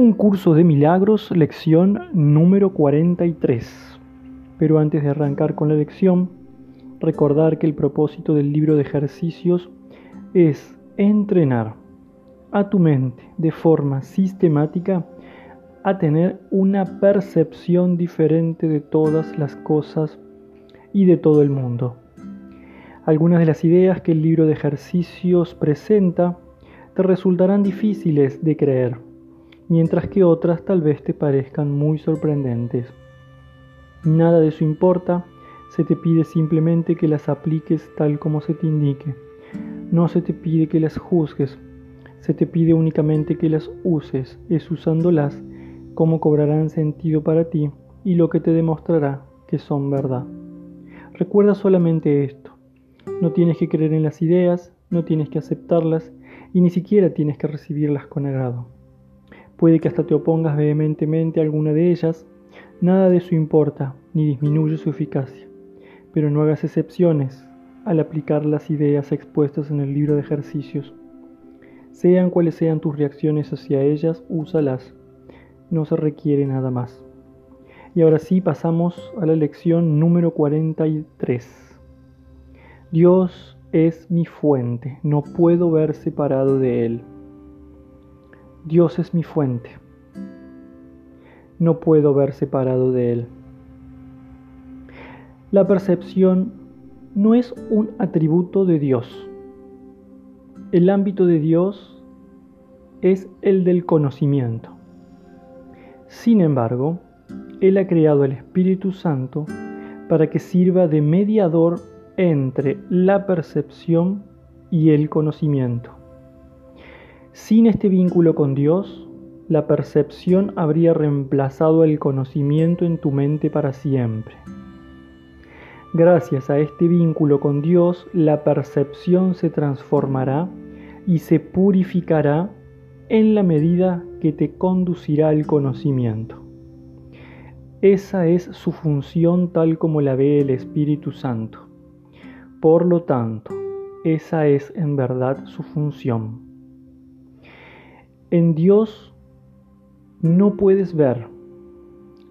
Un curso de milagros, lección número 43. Pero antes de arrancar con la lección, recordar que el propósito del libro de ejercicios es entrenar a tu mente de forma sistemática a tener una percepción diferente de todas las cosas y de todo el mundo. Algunas de las ideas que el libro de ejercicios presenta te resultarán difíciles de creer, mientras que otras tal vez te parezcan muy sorprendentes. Nada de eso importa, se te pide simplemente que las apliques tal como se te indique. No se te pide que las juzgues, se te pide únicamente que las uses, es usándolas como cobrarán sentido para ti y lo que te demostrará que son verdad. Recuerda solamente esto. No tienes que creer en las ideas, no tienes que aceptarlas y ni siquiera tienes que recibirlas con agrado. Puede que hasta te opongas vehementemente a alguna de ellas, nada de eso importa ni disminuye su eficacia, pero no hagas excepciones al aplicar las ideas expuestas en el libro de ejercicios. Sean cuales sean tus reacciones hacia ellas, úsalas. No se requiere nada más. Y ahora sí pasamos a la lección número 43. Dios es mi fuente, no puedo ver separado de Él. Dios es mi fuente, no puedo ver separado de Él. La percepción no es un atributo de Dios. El ámbito de Dios es el del conocimiento. Sin embargo, él ha creado el Espíritu Santo para que sirva de mediador entre la percepción y el conocimiento. Sin este vínculo con Dios, la percepción habría reemplazado el conocimiento en tu mente para siempre. Gracias a este vínculo con Dios, la percepción se transformará y se purificará en la medida que te conducirá al conocimiento. Esa es su función tal como la ve el Espíritu Santo. Por lo tanto, esa es en verdad su función. En Dios no puedes ver.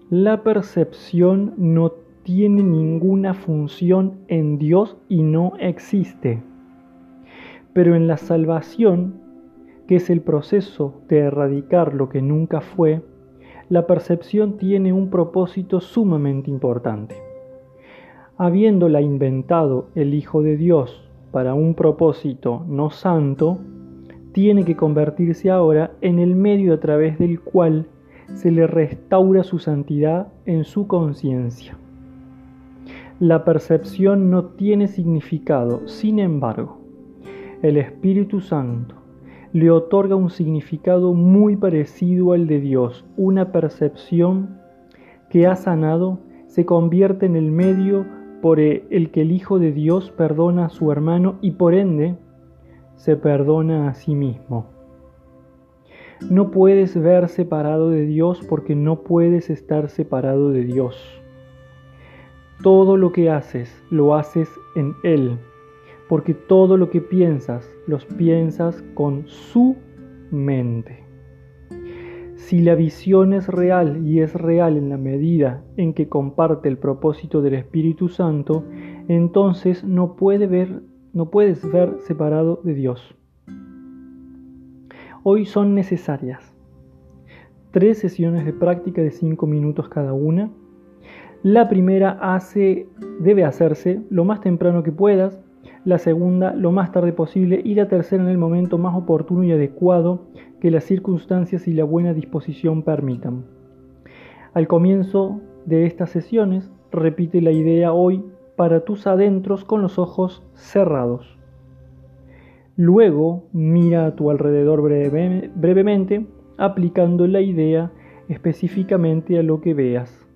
La percepción no tiene ninguna función en Dios y no existe. Pero en la salvación, que es el proceso de erradicar lo que nunca fue, la percepción tiene un propósito sumamente importante. Habiéndola inventado el Hijo de Dios para un propósito no santo, tiene que convertirse ahora en el medio a través del cual se le restaura su santidad en su conciencia. La percepción no tiene significado, sin embargo, el Espíritu Santo le otorga un significado muy parecido al de Dios. Una percepción que ha sanado se convierte en el medio por el que el Hijo de Dios perdona a su hermano y por ende se perdona a sí mismo. No puedes ver separado de Dios porque no puedes estar separado de Dios. Todo lo que haces lo haces en Él porque todo lo que piensas, los piensas con su mente. Si la visión es real y es real en la medida en que comparte el propósito del Espíritu Santo, entonces no, puede ver, no puedes ver separado de Dios. Hoy son necesarias tres sesiones de práctica de cinco minutos cada una. La primera hace, debe hacerse lo más temprano que puedas, la segunda lo más tarde posible y la tercera en el momento más oportuno y adecuado que las circunstancias y la buena disposición permitan. Al comienzo de estas sesiones, repite la idea hoy para tus adentros con los ojos cerrados. Luego mira a tu alrededor brevemente, aplicando la idea específicamente a lo que veas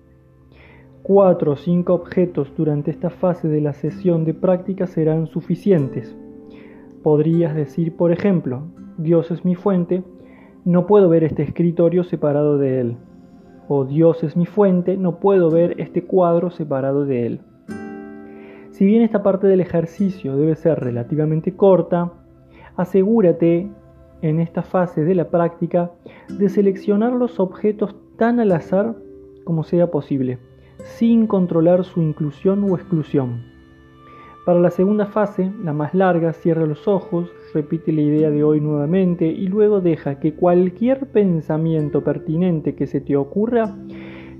cuatro o cinco objetos durante esta fase de la sesión de práctica serán suficientes. Podrías decir, por ejemplo, Dios es mi fuente, no puedo ver este escritorio separado de él. O Dios es mi fuente, no puedo ver este cuadro separado de él. Si bien esta parte del ejercicio debe ser relativamente corta, asegúrate en esta fase de la práctica de seleccionar los objetos tan al azar como sea posible, sin controlar su inclusión o exclusión. Para la segunda fase, la más larga, cierra los ojos, repite la idea de hoy nuevamente y luego deja que cualquier pensamiento pertinente que se te ocurra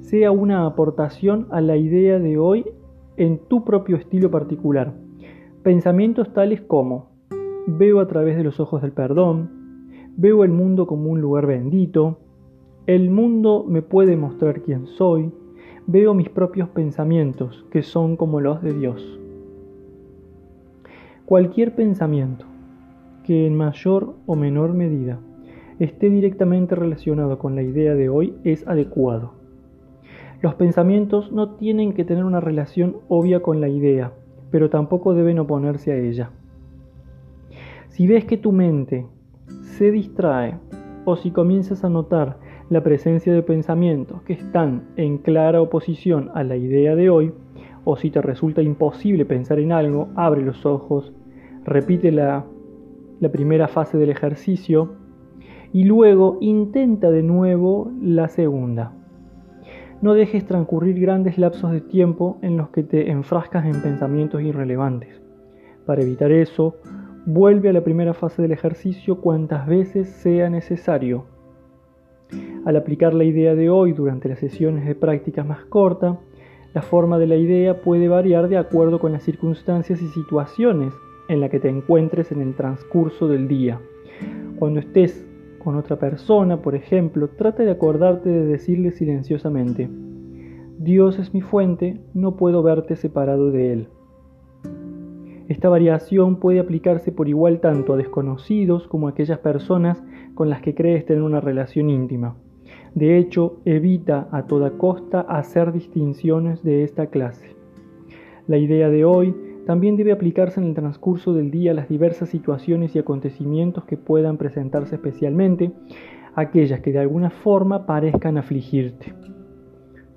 sea una aportación a la idea de hoy en tu propio estilo particular. Pensamientos tales como veo a través de los ojos del perdón, veo el mundo como un lugar bendito, el mundo me puede mostrar quién soy, veo mis propios pensamientos que son como los de Dios. Cualquier pensamiento que en mayor o menor medida esté directamente relacionado con la idea de hoy es adecuado. Los pensamientos no tienen que tener una relación obvia con la idea, pero tampoco deben oponerse a ella. Si ves que tu mente se distrae o si comienzas a notar la presencia de pensamientos que están en clara oposición a la idea de hoy, o si te resulta imposible pensar en algo, abre los ojos, repite la, la primera fase del ejercicio y luego intenta de nuevo la segunda. No dejes transcurrir grandes lapsos de tiempo en los que te enfrascas en pensamientos irrelevantes. Para evitar eso, vuelve a la primera fase del ejercicio cuantas veces sea necesario. Al aplicar la idea de hoy durante las sesiones de práctica más corta, la forma de la idea puede variar de acuerdo con las circunstancias y situaciones en la que te encuentres en el transcurso del día. Cuando estés con otra persona, por ejemplo, trata de acordarte de decirle silenciosamente, Dios es mi fuente, no puedo verte separado de Él. Esta variación puede aplicarse por igual tanto a desconocidos como a aquellas personas con las que crees tener una relación íntima. De hecho, evita a toda costa hacer distinciones de esta clase. La idea de hoy también debe aplicarse en el transcurso del día las diversas situaciones y acontecimientos que puedan presentarse especialmente, aquellas que de alguna forma parezcan afligirte.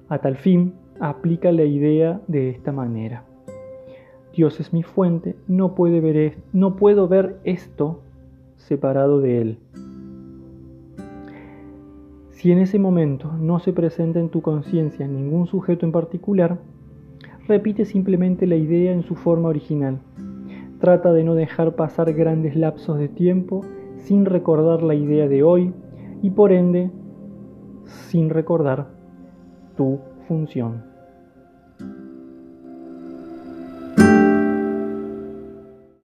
A tal fin, aplica la idea de esta manera. Dios es mi fuente, no, no puedo ver esto separado de Él. Si en ese momento no se presenta en tu conciencia ningún sujeto en particular, repite simplemente la idea en su forma original. Trata de no dejar pasar grandes lapsos de tiempo sin recordar la idea de hoy y por ende sin recordar tu función.